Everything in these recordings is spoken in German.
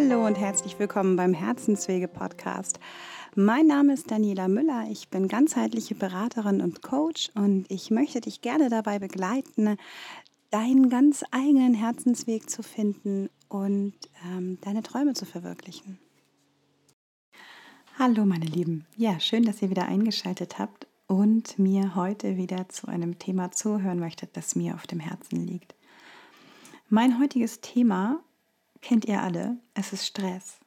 Hallo und herzlich willkommen beim Herzenswege Podcast. Mein Name ist Daniela Müller. Ich bin ganzheitliche Beraterin und Coach und ich möchte dich gerne dabei begleiten, deinen ganz eigenen Herzensweg zu finden und ähm, deine Träume zu verwirklichen. Hallo meine Lieben. Ja, schön, dass ihr wieder eingeschaltet habt und mir heute wieder zu einem Thema zuhören möchtet, das mir auf dem Herzen liegt. Mein heutiges Thema kennt ihr alle, es ist Stress.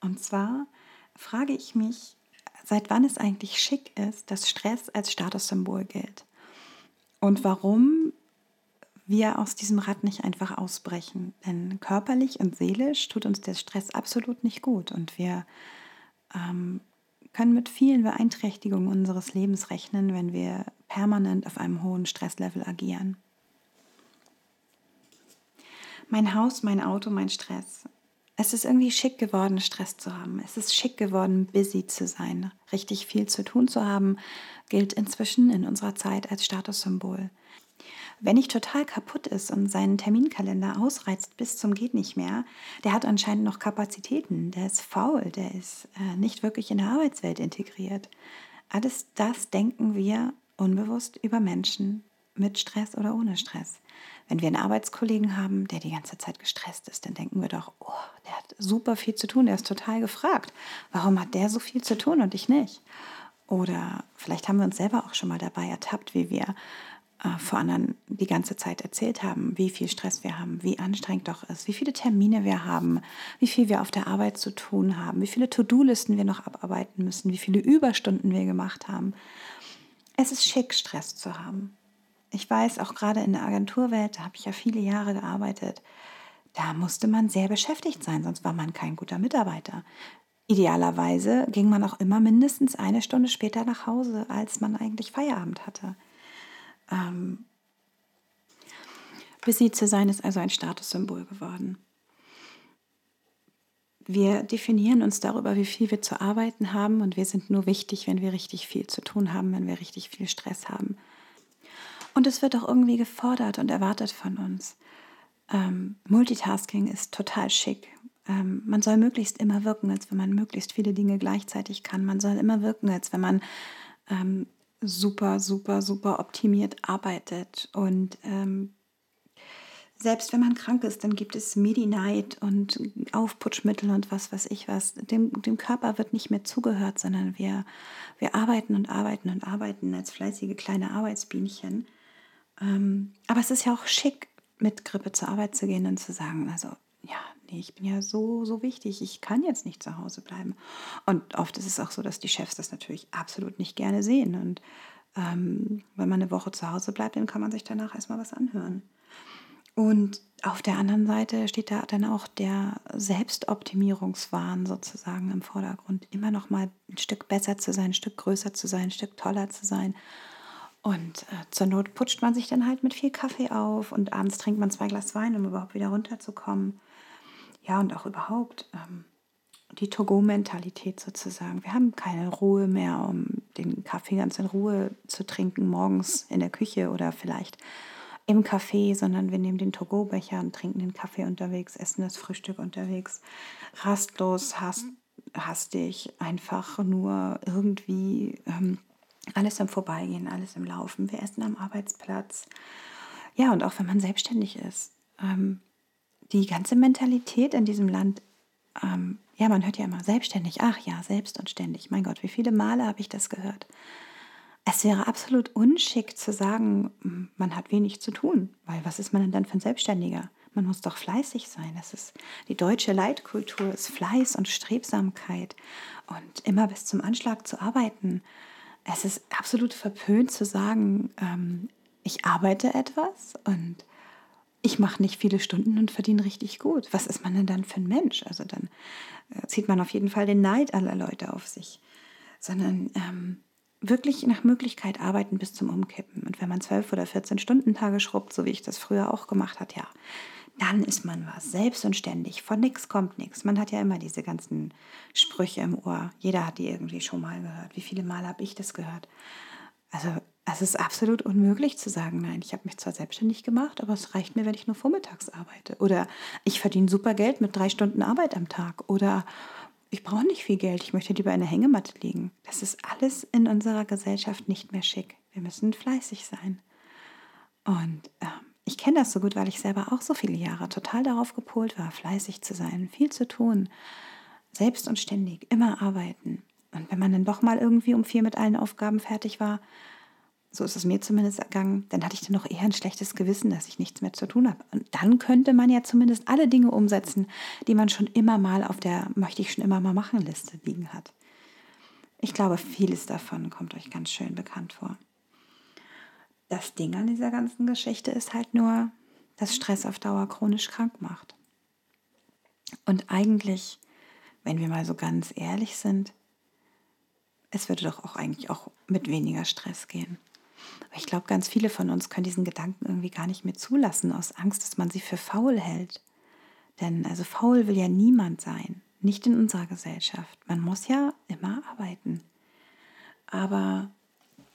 Und zwar frage ich mich, seit wann es eigentlich schick ist, dass Stress als Statussymbol gilt. Und warum wir aus diesem Rad nicht einfach ausbrechen. Denn körperlich und seelisch tut uns der Stress absolut nicht gut. Und wir ähm, können mit vielen Beeinträchtigungen unseres Lebens rechnen, wenn wir permanent auf einem hohen Stresslevel agieren. Mein Haus, mein Auto, mein Stress. Es ist irgendwie schick geworden, Stress zu haben. Es ist schick geworden, busy zu sein. Richtig viel zu tun zu haben, gilt inzwischen in unserer Zeit als Statussymbol. Wenn nicht total kaputt ist und seinen Terminkalender ausreizt bis zum geht nicht mehr, der hat anscheinend noch Kapazitäten, der ist faul, der ist äh, nicht wirklich in der Arbeitswelt integriert. Alles das denken wir unbewusst über Menschen mit Stress oder ohne Stress. Wenn wir einen Arbeitskollegen haben, der die ganze Zeit gestresst ist, dann denken wir doch, oh, der hat super viel zu tun, der ist total gefragt. Warum hat der so viel zu tun und ich nicht? Oder vielleicht haben wir uns selber auch schon mal dabei ertappt, wie wir äh, vor anderen die ganze Zeit erzählt haben, wie viel Stress wir haben, wie anstrengend doch ist, wie viele Termine wir haben, wie viel wir auf der Arbeit zu tun haben, wie viele To-Do-Listen wir noch abarbeiten müssen, wie viele Überstunden wir gemacht haben. Es ist schick, Stress zu haben. Ich weiß, auch gerade in der Agenturwelt, da habe ich ja viele Jahre gearbeitet, da musste man sehr beschäftigt sein, sonst war man kein guter Mitarbeiter. Idealerweise ging man auch immer mindestens eine Stunde später nach Hause, als man eigentlich Feierabend hatte. Ähm, busy zu sein ist also ein Statussymbol geworden. Wir definieren uns darüber, wie viel wir zu arbeiten haben und wir sind nur wichtig, wenn wir richtig viel zu tun haben, wenn wir richtig viel Stress haben. Und es wird auch irgendwie gefordert und erwartet von uns. Ähm, Multitasking ist total schick. Ähm, man soll möglichst immer wirken, als wenn man möglichst viele Dinge gleichzeitig kann. Man soll immer wirken, als wenn man ähm, super, super, super optimiert arbeitet. Und ähm, selbst wenn man krank ist, dann gibt es Medi-Night und Aufputschmittel und was weiß ich was. Dem, dem Körper wird nicht mehr zugehört, sondern wir, wir arbeiten und arbeiten und arbeiten als fleißige kleine Arbeitsbienchen. Ähm, aber es ist ja auch schick, mit Grippe zur Arbeit zu gehen und zu sagen, also ja, nee, ich bin ja so, so wichtig, ich kann jetzt nicht zu Hause bleiben. Und oft ist es auch so, dass die Chefs das natürlich absolut nicht gerne sehen. Und ähm, wenn man eine Woche zu Hause bleibt, dann kann man sich danach erstmal was anhören. Und auf der anderen Seite steht da dann auch der Selbstoptimierungswahn sozusagen im Vordergrund. Immer noch mal ein Stück besser zu sein, ein Stück größer zu sein, ein Stück toller zu sein. Und äh, zur Not putscht man sich dann halt mit viel Kaffee auf und abends trinkt man zwei Glas Wein, um überhaupt wieder runterzukommen. Ja, und auch überhaupt ähm, die Togo-Mentalität sozusagen. Wir haben keine Ruhe mehr, um den Kaffee ganz in Ruhe zu trinken, morgens in der Küche oder vielleicht im Café, sondern wir nehmen den Togo-Becher und trinken den Kaffee unterwegs, essen das Frühstück unterwegs, rastlos, hast, hastig, einfach nur irgendwie ähm, alles im Vorbeigehen, alles im Laufen. Wir essen am Arbeitsplatz. Ja, und auch wenn man selbstständig ist. Ähm, die ganze Mentalität in diesem Land, ähm, ja, man hört ja immer selbstständig, ach ja, selbst und ständig. Mein Gott, wie viele Male habe ich das gehört? Es wäre absolut unschick zu sagen, hm, man hat wenig zu tun, weil was ist man denn dann für ein Selbstständiger? Man muss doch fleißig sein. Das ist die deutsche Leitkultur ist Fleiß und Strebsamkeit und immer bis zum Anschlag zu arbeiten. Es ist absolut verpönt zu sagen, ähm, ich arbeite etwas und ich mache nicht viele Stunden und verdiene richtig gut. Was ist man denn dann für ein Mensch? Also dann äh, zieht man auf jeden Fall den Neid aller Leute auf sich. Sondern ähm, wirklich nach Möglichkeit arbeiten bis zum Umkippen. Und wenn man zwölf oder 14 Stunden Tage schrubbt, so wie ich das früher auch gemacht habe, ja, dann ist man was, selbst und ständig. Von nichts kommt nichts. Man hat ja immer diese ganzen Sprüche im Ohr. Jeder hat die irgendwie schon mal gehört. Wie viele Mal habe ich das gehört? Also es ist absolut unmöglich zu sagen, nein, ich habe mich zwar selbstständig gemacht, aber es reicht mir, wenn ich nur vormittags arbeite. Oder ich verdiene super Geld mit drei Stunden Arbeit am Tag. Oder ich brauche nicht viel Geld, ich möchte lieber in der Hängematte liegen. Das ist alles in unserer Gesellschaft nicht mehr schick. Wir müssen fleißig sein. Und äh, ich kenne das so gut, weil ich selber auch so viele Jahre total darauf gepolt war, fleißig zu sein, viel zu tun, selbst und ständig, immer arbeiten. Und wenn man dann doch mal irgendwie um vier mit allen Aufgaben fertig war, so ist es mir zumindest ergangen, dann hatte ich dann noch eher ein schlechtes Gewissen, dass ich nichts mehr zu tun habe. Und dann könnte man ja zumindest alle Dinge umsetzen, die man schon immer mal auf der möchte ich schon immer mal machen Liste liegen hat. Ich glaube, vieles davon kommt euch ganz schön bekannt vor. Das Ding an dieser ganzen Geschichte ist halt nur, dass Stress auf Dauer chronisch krank macht. Und eigentlich, wenn wir mal so ganz ehrlich sind, es würde doch auch eigentlich auch mit weniger Stress gehen. Aber ich glaube, ganz viele von uns können diesen Gedanken irgendwie gar nicht mehr zulassen, aus Angst, dass man sie für faul hält. Denn also faul will ja niemand sein, nicht in unserer Gesellschaft. Man muss ja immer arbeiten. Aber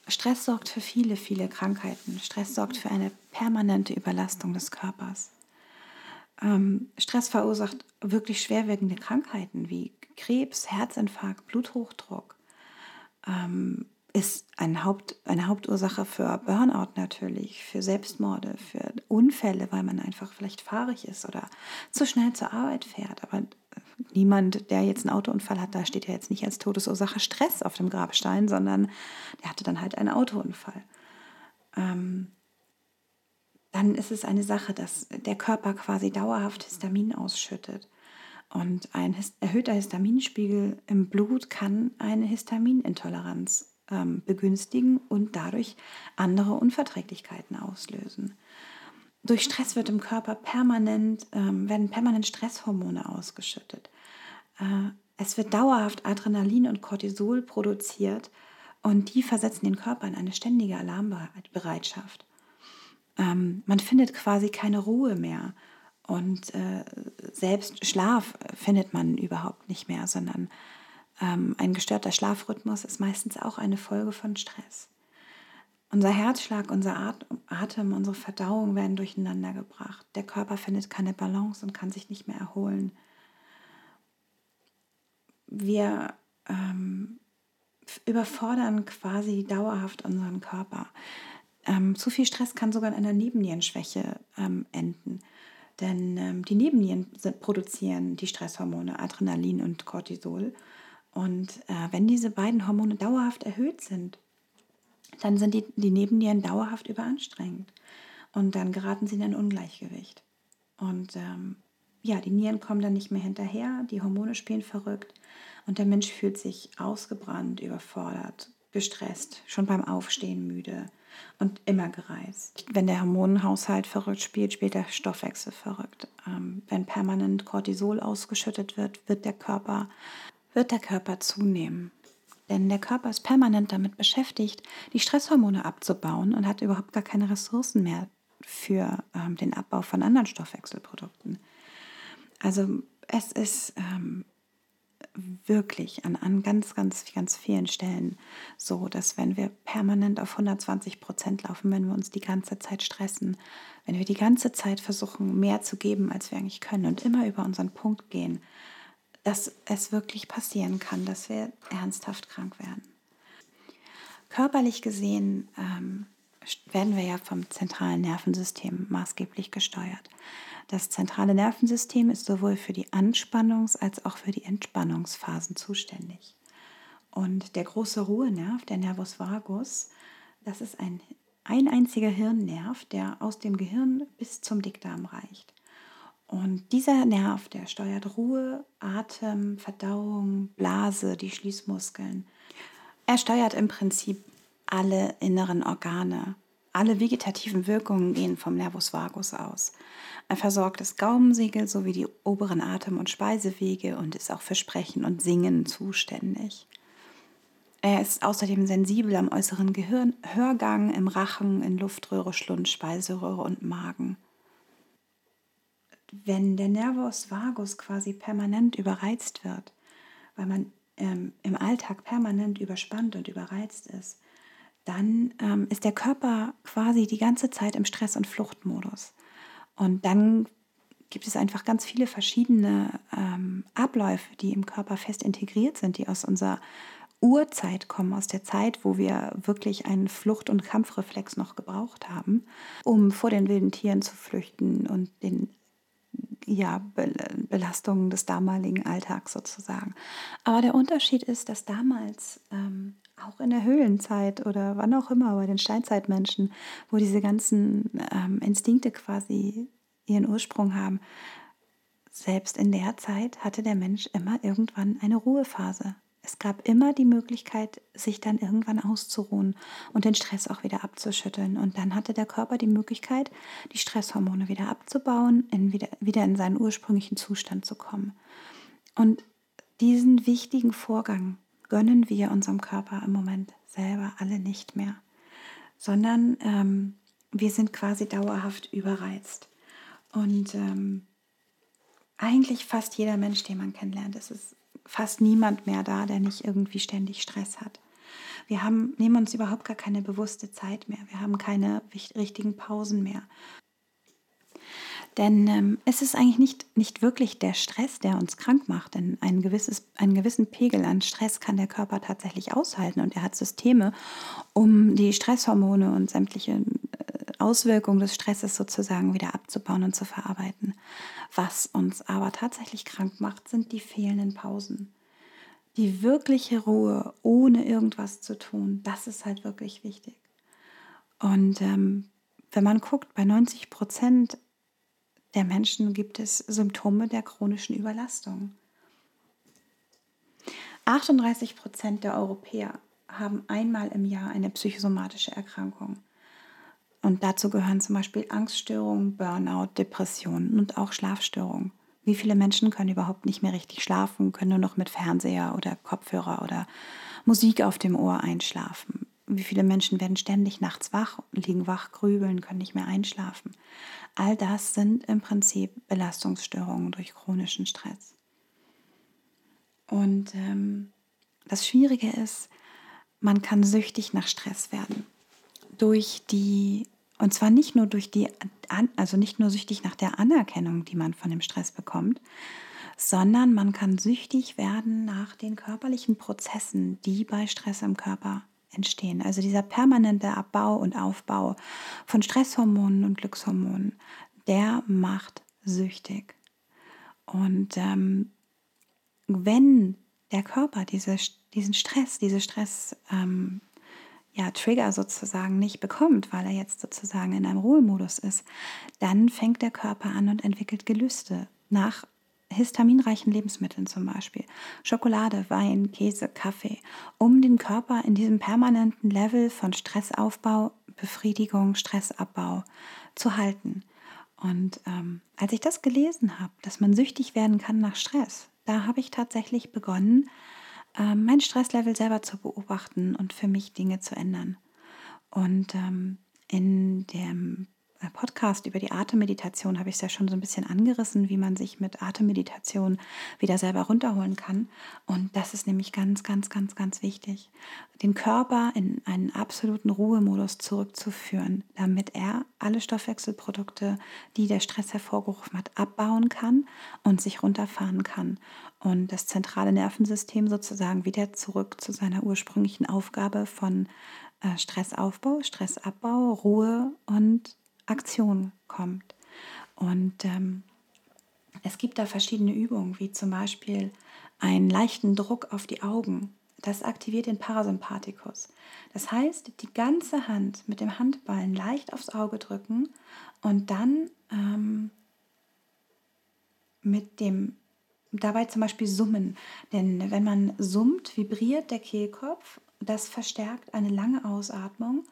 Stress sorgt für viele, viele Krankheiten. Stress sorgt für eine permanente Überlastung des Körpers. Ähm, Stress verursacht wirklich schwerwiegende Krankheiten wie Krebs, Herzinfarkt, Bluthochdruck, ähm, ist ein Haupt, eine Hauptursache für Burnout natürlich, für Selbstmorde, für Unfälle, weil man einfach vielleicht fahrig ist oder zu schnell zur Arbeit fährt. Aber niemand, der jetzt einen Autounfall hat, da steht ja jetzt nicht als Todesursache Stress auf dem Grabstein, sondern der hatte dann halt einen Autounfall. Ähm, dann ist es eine Sache, dass der Körper quasi dauerhaft Histamin ausschüttet. Und ein erhöhter Histaminspiegel im Blut kann eine Histaminintoleranz ähm, begünstigen und dadurch andere Unverträglichkeiten auslösen. Durch Stress wird im Körper permanent, ähm, werden permanent Stresshormone ausgeschüttet. Äh, es wird dauerhaft Adrenalin und Cortisol produziert und die versetzen den Körper in eine ständige Alarmbereitschaft. Ähm, man findet quasi keine Ruhe mehr und äh, selbst Schlaf findet man überhaupt nicht mehr, sondern ähm, ein gestörter Schlafrhythmus ist meistens auch eine Folge von Stress. Unser Herzschlag, unser Atem, unsere Verdauung werden durcheinander gebracht. Der Körper findet keine Balance und kann sich nicht mehr erholen. Wir ähm, überfordern quasi dauerhaft unseren Körper. Ähm, zu viel Stress kann sogar in einer Nebennierenschwäche ähm, enden. Denn ähm, die Nebennieren produzieren die Stresshormone Adrenalin und Cortisol. Und äh, wenn diese beiden Hormone dauerhaft erhöht sind, dann sind die, die Nebennieren dauerhaft überanstrengend. Und dann geraten sie in ein Ungleichgewicht. Und ähm, ja, die Nieren kommen dann nicht mehr hinterher, die Hormone spielen verrückt und der Mensch fühlt sich ausgebrannt, überfordert, gestresst, schon beim Aufstehen müde und immer gereizt. Wenn der Hormonenhaushalt verrückt spielt, spielt der Stoffwechsel verrückt. Ähm, wenn permanent Cortisol ausgeschüttet wird, wird der Körper wird der Körper zunehmen. Denn der Körper ist permanent damit beschäftigt, die Stresshormone abzubauen und hat überhaupt gar keine Ressourcen mehr für ähm, den Abbau von anderen Stoffwechselprodukten. Also es ist ähm, wirklich an, an ganz, ganz, ganz vielen Stellen so, dass wenn wir permanent auf 120 Prozent laufen, wenn wir uns die ganze Zeit stressen, wenn wir die ganze Zeit versuchen, mehr zu geben, als wir eigentlich können und immer über unseren Punkt gehen, dass es wirklich passieren kann, dass wir ernsthaft krank werden. Körperlich gesehen ähm, werden wir ja vom zentralen Nervensystem maßgeblich gesteuert. Das zentrale Nervensystem ist sowohl für die Anspannungs- als auch für die Entspannungsphasen zuständig. Und der große Ruhenerv, der Nervus vagus, das ist ein, ein einziger Hirnnerv, der aus dem Gehirn bis zum Dickdarm reicht. Und dieser Nerv, der steuert Ruhe, Atem, Verdauung, Blase, die Schließmuskeln. Er steuert im Prinzip alle inneren Organe. Alle vegetativen Wirkungen gehen vom Nervus vagus aus. Er versorgt das Gaumensegel sowie die oberen Atem- und Speisewege und ist auch für Sprechen und Singen zuständig. Er ist außerdem sensibel am äußeren Gehirn, Hörgang im Rachen, in Luftröhre, Schlund, Speiseröhre und Magen wenn der Nervus vagus quasi permanent überreizt wird, weil man ähm, im Alltag permanent überspannt und überreizt ist, dann ähm, ist der Körper quasi die ganze Zeit im Stress- und Fluchtmodus. Und dann gibt es einfach ganz viele verschiedene ähm, Abläufe, die im Körper fest integriert sind, die aus unserer Urzeit kommen, aus der Zeit, wo wir wirklich einen Flucht- und Kampfreflex noch gebraucht haben, um vor den wilden Tieren zu flüchten und den ja, Belastungen des damaligen Alltags sozusagen. Aber der Unterschied ist, dass damals ähm, auch in der Höhlenzeit oder wann auch immer bei den Steinzeitmenschen, wo diese ganzen ähm, Instinkte quasi ihren Ursprung haben, selbst in der Zeit hatte der Mensch immer irgendwann eine Ruhephase. Es gab immer die Möglichkeit, sich dann irgendwann auszuruhen und den Stress auch wieder abzuschütteln. Und dann hatte der Körper die Möglichkeit, die Stresshormone wieder abzubauen, in wieder, wieder in seinen ursprünglichen Zustand zu kommen. Und diesen wichtigen Vorgang gönnen wir unserem Körper im Moment selber alle nicht mehr, sondern ähm, wir sind quasi dauerhaft überreizt. Und ähm, eigentlich fast jeder Mensch, den man kennenlernt, es ist fast niemand mehr da, der nicht irgendwie ständig Stress hat. Wir haben, nehmen uns überhaupt gar keine bewusste Zeit mehr. Wir haben keine richtigen Pausen mehr. Denn ähm, es ist eigentlich nicht, nicht wirklich der Stress, der uns krank macht. Denn ein gewisses, einen gewissen Pegel an Stress kann der Körper tatsächlich aushalten. Und er hat Systeme, um die Stresshormone und sämtliche Auswirkungen des Stresses sozusagen wieder abzubauen und zu verarbeiten. Was uns aber tatsächlich krank macht, sind die fehlenden Pausen. Die wirkliche Ruhe ohne irgendwas zu tun, das ist halt wirklich wichtig. Und ähm, wenn man guckt, bei 90 Prozent der Menschen gibt es Symptome der chronischen Überlastung. 38 Prozent der Europäer haben einmal im Jahr eine psychosomatische Erkrankung. Und dazu gehören zum Beispiel Angststörungen, Burnout, Depressionen und auch Schlafstörungen. Wie viele Menschen können überhaupt nicht mehr richtig schlafen, können nur noch mit Fernseher oder Kopfhörer oder Musik auf dem Ohr einschlafen? Wie viele Menschen werden ständig nachts wach, liegen wach, grübeln, können nicht mehr einschlafen? All das sind im Prinzip Belastungsstörungen durch chronischen Stress. Und ähm, das Schwierige ist, man kann süchtig nach Stress werden. Durch die, und zwar nicht nur durch die, also nicht nur süchtig nach der Anerkennung, die man von dem Stress bekommt, sondern man kann süchtig werden nach den körperlichen Prozessen, die bei Stress im Körper entstehen. Also dieser permanente Abbau und Aufbau von Stresshormonen und Glückshormonen, der macht süchtig. Und ähm, wenn der Körper diese, diesen Stress, diese Stress, ähm, ja, Trigger sozusagen nicht bekommt, weil er jetzt sozusagen in einem Ruhemodus ist, dann fängt der Körper an und entwickelt Gelüste nach histaminreichen Lebensmitteln zum Beispiel, Schokolade, Wein, Käse, Kaffee, um den Körper in diesem permanenten Level von Stressaufbau, Befriedigung, Stressabbau zu halten. Und ähm, als ich das gelesen habe, dass man süchtig werden kann nach Stress, da habe ich tatsächlich begonnen, äh, mein Stresslevel selber zu beobachten und für mich Dinge zu ändern. Und ähm, in dem äh, Podcast über die Atemmeditation habe ich es ja schon so ein bisschen angerissen, wie man sich mit Atemmeditation wieder selber runterholen kann. Und das ist nämlich ganz, ganz, ganz, ganz wichtig, den Körper in einen absoluten Ruhemodus zurückzuführen, damit er alle Stoffwechselprodukte, die der Stress hervorgerufen hat, abbauen kann und sich runterfahren kann. Und das zentrale Nervensystem sozusagen wieder zurück zu seiner ursprünglichen Aufgabe von äh, Stressaufbau, Stressabbau, Ruhe und Aktion kommt. Und ähm, es gibt da verschiedene Übungen, wie zum Beispiel einen leichten Druck auf die Augen. Das aktiviert den Parasympathikus. Das heißt, die ganze Hand mit dem Handballen leicht aufs Auge drücken und dann ähm, mit dem dabei zum Beispiel summen. Denn wenn man summt, vibriert der Kehlkopf. Das verstärkt eine lange Ausatmung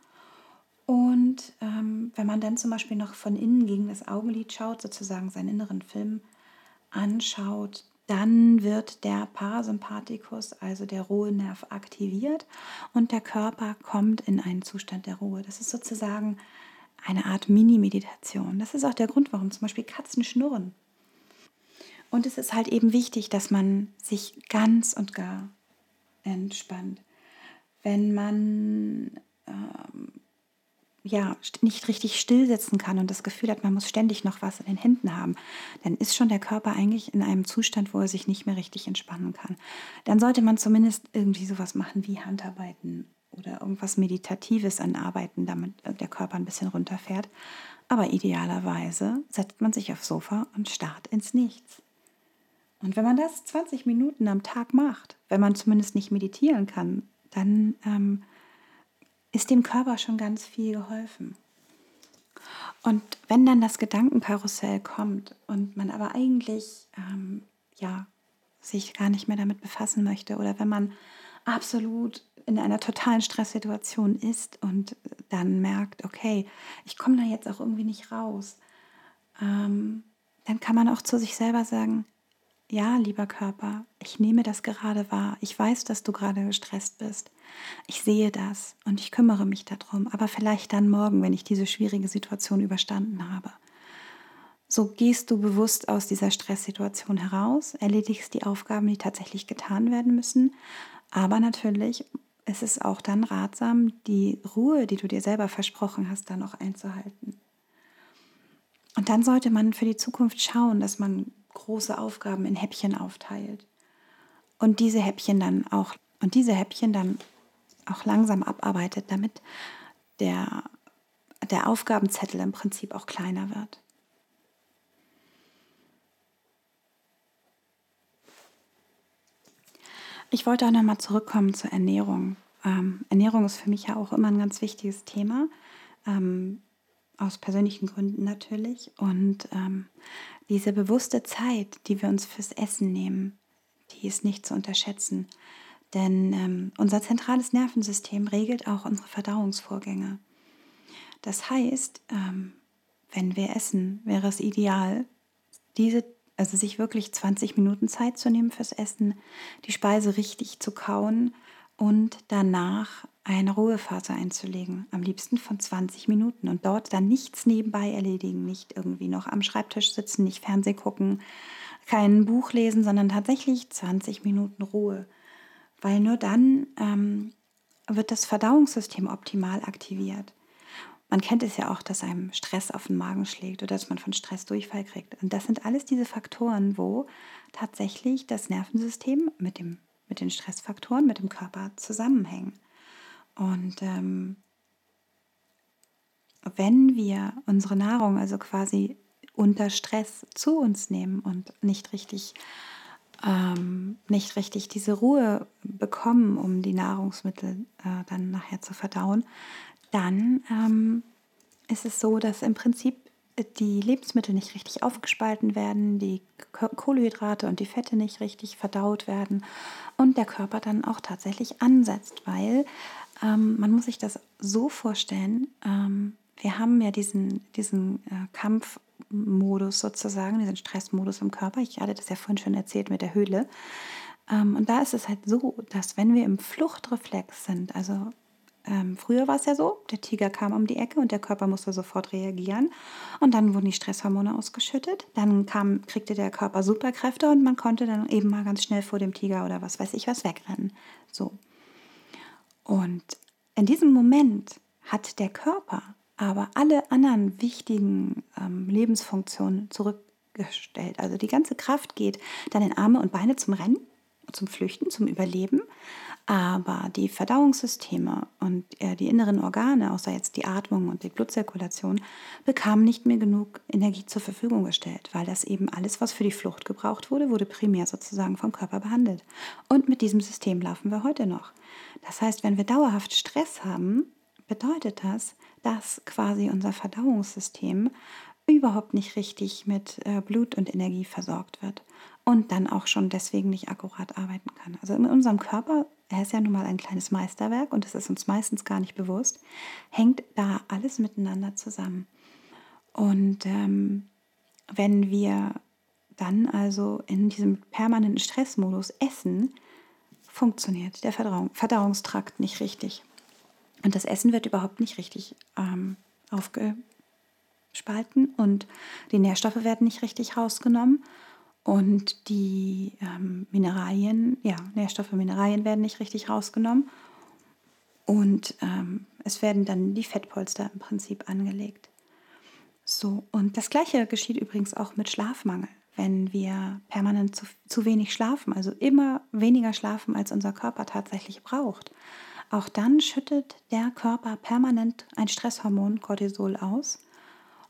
und ähm, wenn man dann zum Beispiel noch von innen gegen das Augenlid schaut, sozusagen seinen inneren Film anschaut, dann wird der Parasympathikus, also der Ruhenerv, aktiviert und der Körper kommt in einen Zustand der Ruhe. Das ist sozusagen eine Art Mini-Meditation. Das ist auch der Grund, warum zum Beispiel Katzen schnurren. Und es ist halt eben wichtig, dass man sich ganz und gar entspannt. Wenn man äh, ja, nicht richtig still sitzen kann und das Gefühl hat, man muss ständig noch was in den Händen haben, dann ist schon der Körper eigentlich in einem Zustand, wo er sich nicht mehr richtig entspannen kann. Dann sollte man zumindest irgendwie sowas machen wie Handarbeiten oder irgendwas Meditatives an Arbeiten, damit der Körper ein bisschen runterfährt. Aber idealerweise setzt man sich aufs Sofa und starrt ins Nichts. Und wenn man das 20 Minuten am Tag macht, wenn man zumindest nicht meditieren kann, dann ähm, ist dem Körper schon ganz viel geholfen. Und wenn dann das Gedankenkarussell kommt und man aber eigentlich ähm, ja, sich gar nicht mehr damit befassen möchte oder wenn man absolut in einer totalen Stresssituation ist und dann merkt, okay, ich komme da jetzt auch irgendwie nicht raus, ähm, dann kann man auch zu sich selber sagen, ja, lieber Körper, ich nehme das gerade wahr. Ich weiß, dass du gerade gestresst bist. Ich sehe das und ich kümmere mich darum, aber vielleicht dann morgen, wenn ich diese schwierige Situation überstanden habe. So gehst du bewusst aus dieser Stresssituation heraus, erledigst die Aufgaben, die tatsächlich getan werden müssen, aber natürlich ist es auch dann ratsam, die Ruhe, die du dir selber versprochen hast, dann auch einzuhalten. Und dann sollte man für die Zukunft schauen, dass man große Aufgaben in Häppchen aufteilt und diese Häppchen dann auch und diese Häppchen dann auch langsam abarbeitet, damit der, der Aufgabenzettel im Prinzip auch kleiner wird. Ich wollte auch nochmal zurückkommen zur Ernährung. Ähm, Ernährung ist für mich ja auch immer ein ganz wichtiges Thema, ähm, aus persönlichen Gründen natürlich. Und ähm, diese bewusste Zeit, die wir uns fürs Essen nehmen, die ist nicht zu unterschätzen. Denn ähm, unser zentrales Nervensystem regelt auch unsere Verdauungsvorgänge. Das heißt, ähm, wenn wir essen, wäre es ideal, diese, also sich wirklich 20 Minuten Zeit zu nehmen fürs Essen, die Speise richtig zu kauen und danach eine Ruhephase einzulegen, am liebsten von 20 Minuten und dort dann nichts nebenbei erledigen, nicht irgendwie noch am Schreibtisch sitzen, nicht Fernseh gucken, kein Buch lesen, sondern tatsächlich 20 Minuten Ruhe, weil nur dann ähm, wird das Verdauungssystem optimal aktiviert. Man kennt es ja auch, dass einem Stress auf den Magen schlägt oder dass man von Stress Durchfall kriegt. Und das sind alles diese Faktoren, wo tatsächlich das Nervensystem mit, dem, mit den Stressfaktoren, mit dem Körper zusammenhängen. Und ähm, wenn wir unsere Nahrung also quasi unter Stress zu uns nehmen und nicht richtig, ähm, nicht richtig diese Ruhe bekommen, um die Nahrungsmittel äh, dann nachher zu verdauen, dann ähm, ist es so, dass im Prinzip die Lebensmittel nicht richtig aufgespalten werden, die Kohlenhydrate und die Fette nicht richtig verdaut werden und der Körper dann auch tatsächlich ansetzt, weil ähm, man muss sich das so vorstellen, ähm, wir haben ja diesen, diesen äh, Kampfmodus sozusagen, diesen Stressmodus im Körper. Ich hatte das ja vorhin schon erzählt mit der Höhle. Ähm, und da ist es halt so, dass wenn wir im Fluchtreflex sind, also ähm, früher war es ja so, der Tiger kam um die Ecke und der Körper musste sofort reagieren. Und dann wurden die Stresshormone ausgeschüttet. Dann kam, kriegte der Körper Superkräfte und man konnte dann eben mal ganz schnell vor dem Tiger oder was weiß ich was wegrennen. So. Und in diesem Moment hat der Körper aber alle anderen wichtigen ähm, Lebensfunktionen zurückgestellt. Also die ganze Kraft geht dann in Arme und Beine zum Rennen, zum Flüchten, zum Überleben. Aber die Verdauungssysteme und äh, die inneren Organe, außer jetzt die Atmung und die Blutzirkulation, bekamen nicht mehr genug Energie zur Verfügung gestellt, weil das eben alles, was für die Flucht gebraucht wurde, wurde primär sozusagen vom Körper behandelt. Und mit diesem System laufen wir heute noch. Das heißt, wenn wir dauerhaft Stress haben, bedeutet das, dass quasi unser Verdauungssystem überhaupt nicht richtig mit äh, Blut und Energie versorgt wird und dann auch schon deswegen nicht akkurat arbeiten kann. Also in unserem Körper, er ist ja nun mal ein kleines Meisterwerk und es ist uns meistens gar nicht bewusst, hängt da alles miteinander zusammen. Und ähm, wenn wir dann also in diesem permanenten Stressmodus essen, funktioniert der Verdauung, Verdauungstrakt nicht richtig. Und das Essen wird überhaupt nicht richtig ähm, aufgespalten und die Nährstoffe werden nicht richtig rausgenommen. Und die ähm, Mineralien, ja, Nährstoffe, Mineralien werden nicht richtig rausgenommen. Und ähm, es werden dann die Fettpolster im Prinzip angelegt. So, und das gleiche geschieht übrigens auch mit Schlafmangel. Wenn wir permanent zu, zu wenig schlafen, also immer weniger schlafen, als unser Körper tatsächlich braucht, auch dann schüttet der Körper permanent ein Stresshormon Cortisol aus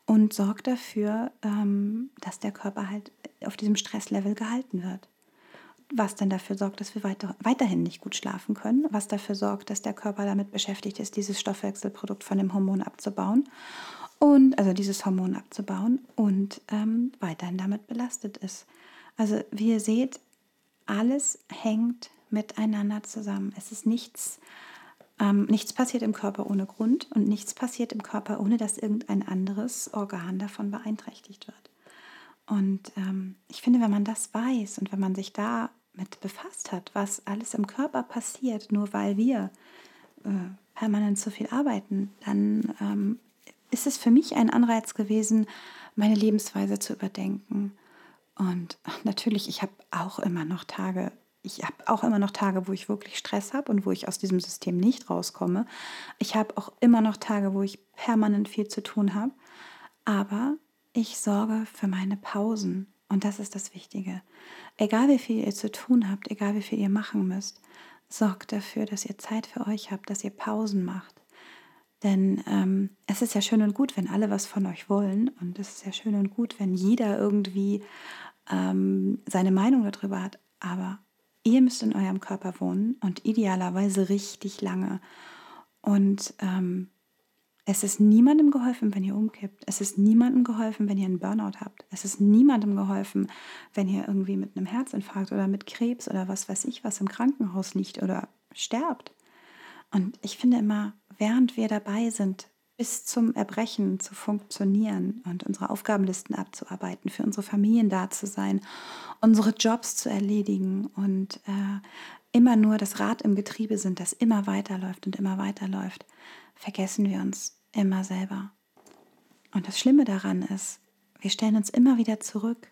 und sorgt dafür, ähm, dass der Körper halt auf diesem Stresslevel gehalten wird. Was dann dafür sorgt, dass wir weiter, weiterhin nicht gut schlafen können, was dafür sorgt, dass der Körper damit beschäftigt ist, dieses Stoffwechselprodukt von dem Hormon abzubauen und also dieses Hormon abzubauen und ähm, weiterhin damit belastet ist. Also wie ihr seht, alles hängt miteinander zusammen. Es ist nichts ähm, nichts passiert im Körper ohne Grund und nichts passiert im Körper, ohne dass irgendein anderes Organ davon beeinträchtigt wird. Und ähm, ich finde, wenn man das weiß und wenn man sich damit befasst hat, was alles im Körper passiert, nur weil wir äh, permanent zu viel arbeiten, dann ähm, ist es für mich ein Anreiz gewesen, meine Lebensweise zu überdenken. Und natürlich, ich habe auch immer noch Tage, ich habe auch immer noch Tage, wo ich wirklich Stress habe und wo ich aus diesem System nicht rauskomme. Ich habe auch immer noch Tage, wo ich permanent viel zu tun habe. Aber ich sorge für meine Pausen. Und das ist das Wichtige. Egal wie viel ihr zu tun habt, egal wie viel ihr machen müsst, sorgt dafür, dass ihr Zeit für euch habt, dass ihr Pausen macht. Denn ähm, es ist ja schön und gut, wenn alle was von euch wollen. Und es ist ja schön und gut, wenn jeder irgendwie ähm, seine Meinung darüber hat. Aber Ihr müsst in eurem Körper wohnen und idealerweise richtig lange. Und ähm, es ist niemandem geholfen, wenn ihr umkippt. Es ist niemandem geholfen, wenn ihr einen Burnout habt. Es ist niemandem geholfen, wenn ihr irgendwie mit einem Herzinfarkt oder mit Krebs oder was weiß ich was im Krankenhaus liegt oder sterbt. Und ich finde immer, während wir dabei sind, bis zum Erbrechen zu funktionieren und unsere Aufgabenlisten abzuarbeiten, für unsere Familien da zu sein, unsere Jobs zu erledigen und äh, immer nur das Rad im Getriebe sind, das immer weiterläuft und immer weiterläuft, vergessen wir uns immer selber. Und das Schlimme daran ist, wir stellen uns immer wieder zurück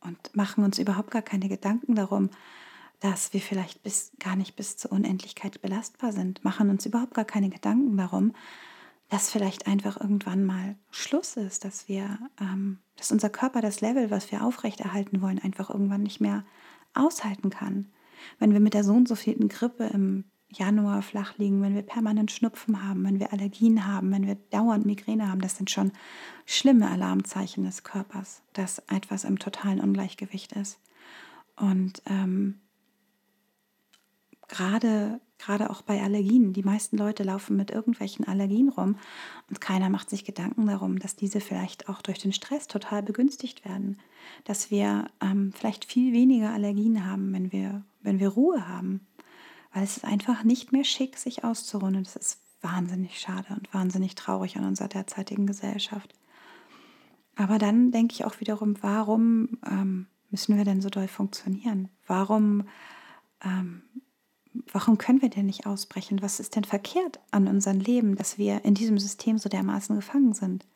und machen uns überhaupt gar keine Gedanken darum, dass wir vielleicht bis, gar nicht bis zur Unendlichkeit belastbar sind, machen uns überhaupt gar keine Gedanken darum, dass vielleicht einfach irgendwann mal Schluss ist, dass wir, ähm, dass unser Körper das Level, was wir aufrechterhalten wollen, einfach irgendwann nicht mehr aushalten kann. Wenn wir mit der so und so vielen Grippe im Januar flach liegen, wenn wir permanent Schnupfen haben, wenn wir Allergien haben, wenn wir dauernd Migräne haben, das sind schon schlimme Alarmzeichen des Körpers, dass etwas im totalen Ungleichgewicht ist. Und ähm, gerade gerade auch bei Allergien. Die meisten Leute laufen mit irgendwelchen Allergien rum und keiner macht sich Gedanken darum, dass diese vielleicht auch durch den Stress total begünstigt werden. Dass wir ähm, vielleicht viel weniger Allergien haben, wenn wir, wenn wir Ruhe haben. Weil es ist einfach nicht mehr schick, sich auszuruhen. Und es ist wahnsinnig schade und wahnsinnig traurig an unserer derzeitigen Gesellschaft. Aber dann denke ich auch wiederum, warum ähm, müssen wir denn so doll funktionieren? Warum ähm, warum können wir denn nicht ausbrechen? Was ist denn verkehrt an unserem Leben, dass wir in diesem System so dermaßen gefangen sind?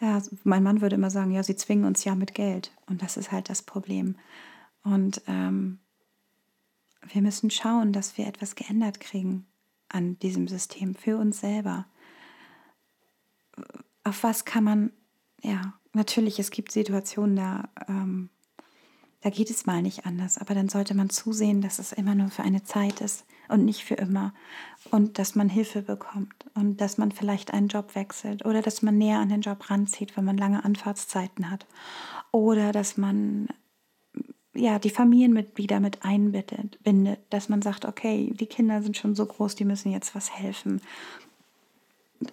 Ja, mein Mann würde immer sagen, ja, sie zwingen uns ja mit Geld. Und das ist halt das Problem. Und ähm, wir müssen schauen, dass wir etwas geändert kriegen an diesem System für uns selber. Auf was kann man, ja, natürlich, es gibt Situationen, da ähm, da geht es mal nicht anders, aber dann sollte man zusehen, dass es immer nur für eine Zeit ist und nicht für immer und dass man Hilfe bekommt und dass man vielleicht einen Job wechselt oder dass man näher an den Job ranzieht, wenn man lange Anfahrtszeiten hat oder dass man ja, die Familienmitglieder mit einbindet, dass man sagt, okay, die Kinder sind schon so groß, die müssen jetzt was helfen.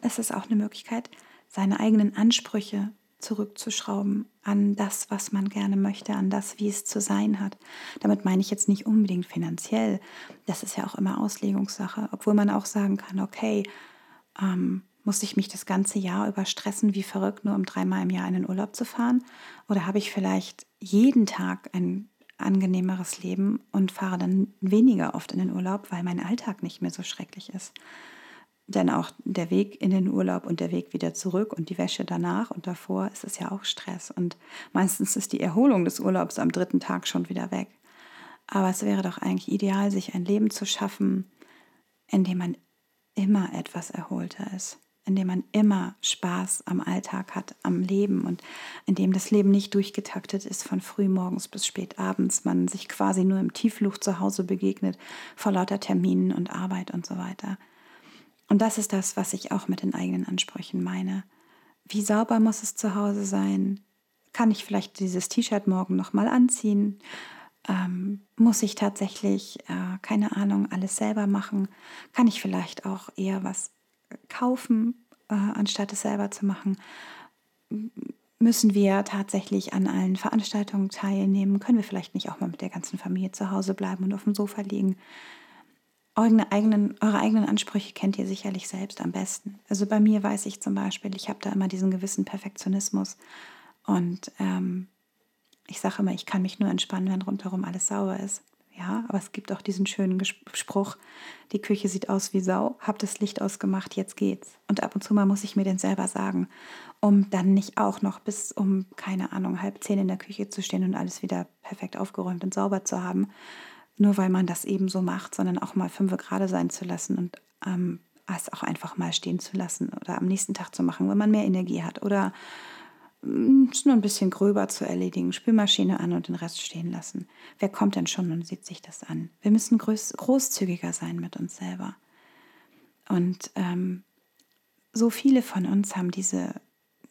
Es ist auch eine Möglichkeit, seine eigenen Ansprüche zurückzuschrauben an das, was man gerne möchte, an das, wie es zu sein hat. Damit meine ich jetzt nicht unbedingt finanziell. Das ist ja auch immer Auslegungssache, obwohl man auch sagen kann, okay, ähm, muss ich mich das ganze Jahr über stressen, wie verrückt, nur um dreimal im Jahr in den Urlaub zu fahren? Oder habe ich vielleicht jeden Tag ein angenehmeres Leben und fahre dann weniger oft in den Urlaub, weil mein Alltag nicht mehr so schrecklich ist? Denn auch der Weg in den Urlaub und der Weg wieder zurück und die Wäsche danach und davor ist es ja auch Stress. Und meistens ist die Erholung des Urlaubs am dritten Tag schon wieder weg. Aber es wäre doch eigentlich ideal, sich ein Leben zu schaffen, in dem man immer etwas erholter ist, in dem man immer Spaß am Alltag hat, am Leben und in dem das Leben nicht durchgetaktet ist von frühmorgens bis spät abends, man sich quasi nur im Tiefflucht zu Hause begegnet, vor lauter Terminen und Arbeit und so weiter. Und das ist das, was ich auch mit den eigenen Ansprüchen meine. Wie sauber muss es zu Hause sein? Kann ich vielleicht dieses T-Shirt morgen nochmal anziehen? Ähm, muss ich tatsächlich, äh, keine Ahnung, alles selber machen? Kann ich vielleicht auch eher was kaufen, äh, anstatt es selber zu machen? Müssen wir tatsächlich an allen Veranstaltungen teilnehmen? Können wir vielleicht nicht auch mal mit der ganzen Familie zu Hause bleiben und auf dem Sofa liegen? Eure eigenen, eure eigenen Ansprüche kennt ihr sicherlich selbst am besten. Also bei mir weiß ich zum Beispiel, ich habe da immer diesen gewissen Perfektionismus und ähm, ich sage immer, ich kann mich nur entspannen, wenn rundherum alles sauber ist. Ja, aber es gibt auch diesen schönen Spruch, die Küche sieht aus wie Sau, hab das Licht ausgemacht, jetzt geht's. Und ab und zu mal muss ich mir den selber sagen, um dann nicht auch noch bis um, keine Ahnung, halb zehn in der Küche zu stehen und alles wieder perfekt aufgeräumt und sauber zu haben. Nur weil man das eben so macht, sondern auch mal fünf gerade sein zu lassen und ähm, es auch einfach mal stehen zu lassen oder am nächsten Tag zu machen, wenn man mehr Energie hat. Oder es nur ein bisschen gröber zu erledigen, Spülmaschine an und den Rest stehen lassen. Wer kommt denn schon und sieht sich das an? Wir müssen groß, großzügiger sein mit uns selber. Und ähm, so viele von uns haben diese,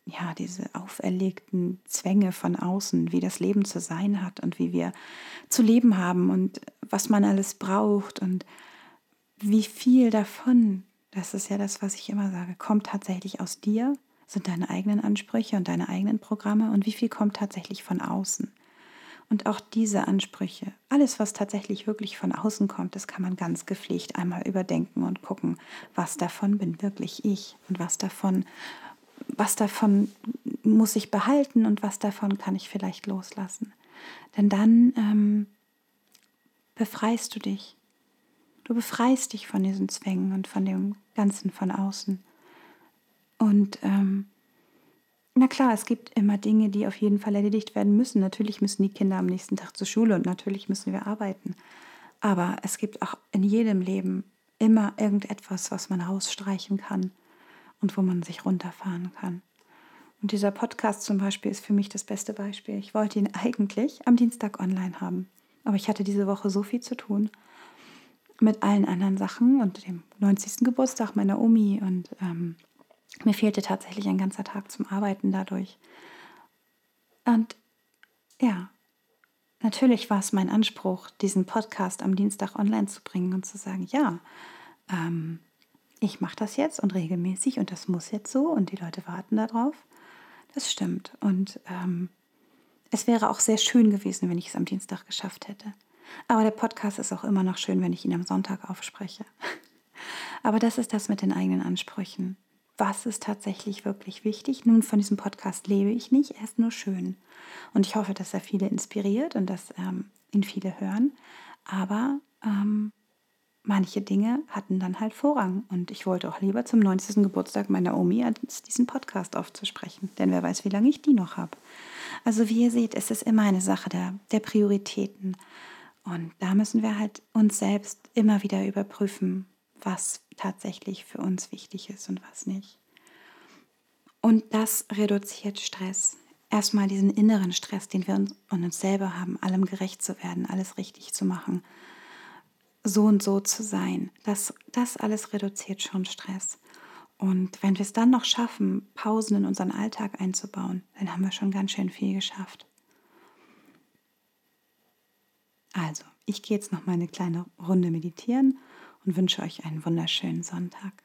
ja, diese auferlegten Zwänge von außen, wie das Leben zu sein hat und wie wir zu leben haben und was man alles braucht und wie viel davon, das ist ja das, was ich immer sage, kommt tatsächlich aus dir sind deine eigenen Ansprüche und deine eigenen Programme und wie viel kommt tatsächlich von außen. Und auch diese Ansprüche, alles, was tatsächlich wirklich von außen kommt, das kann man ganz gepflegt einmal überdenken und gucken, was davon bin wirklich ich und was davon, was davon muss ich behalten und was davon kann ich vielleicht loslassen. Denn dann ähm, befreist du dich. Du befreist dich von diesen Zwängen und von dem Ganzen von außen. Und ähm, na klar, es gibt immer Dinge, die auf jeden Fall erledigt werden müssen. Natürlich müssen die Kinder am nächsten Tag zur Schule und natürlich müssen wir arbeiten. Aber es gibt auch in jedem Leben immer irgendetwas, was man rausstreichen kann und wo man sich runterfahren kann. Und dieser Podcast zum Beispiel ist für mich das beste Beispiel. Ich wollte ihn eigentlich am Dienstag online haben. Aber ich hatte diese Woche so viel zu tun mit allen anderen Sachen und dem 90. Geburtstag meiner Omi und ähm, mir fehlte tatsächlich ein ganzer Tag zum Arbeiten dadurch. Und ja, natürlich war es mein Anspruch, diesen Podcast am Dienstag online zu bringen und zu sagen, ja, ähm, ich mache das jetzt und regelmäßig und das muss jetzt so und die Leute warten darauf. Das stimmt. Und ähm, es wäre auch sehr schön gewesen, wenn ich es am Dienstag geschafft hätte. Aber der Podcast ist auch immer noch schön, wenn ich ihn am Sonntag aufspreche. Aber das ist das mit den eigenen Ansprüchen was ist tatsächlich wirklich wichtig. Nun, von diesem Podcast lebe ich nicht, er ist nur schön. Und ich hoffe, dass er viele inspiriert und dass ähm, ihn viele hören. Aber ähm, manche Dinge hatten dann halt Vorrang. Und ich wollte auch lieber zum 90. Geburtstag meiner Omi als diesen Podcast aufzusprechen. Denn wer weiß, wie lange ich die noch habe. Also wie ihr seht, ist es immer eine Sache der, der Prioritäten. Und da müssen wir halt uns selbst immer wieder überprüfen, was tatsächlich für uns wichtig ist und was nicht. Und das reduziert Stress. Erstmal diesen inneren Stress, den wir uns und uns selber haben, allem gerecht zu werden, alles richtig zu machen, so und so zu sein. Das, das alles reduziert schon Stress. Und wenn wir es dann noch schaffen, Pausen in unseren Alltag einzubauen, dann haben wir schon ganz schön viel geschafft. Also, ich gehe jetzt noch mal eine kleine Runde meditieren und wünsche euch einen wunderschönen Sonntag.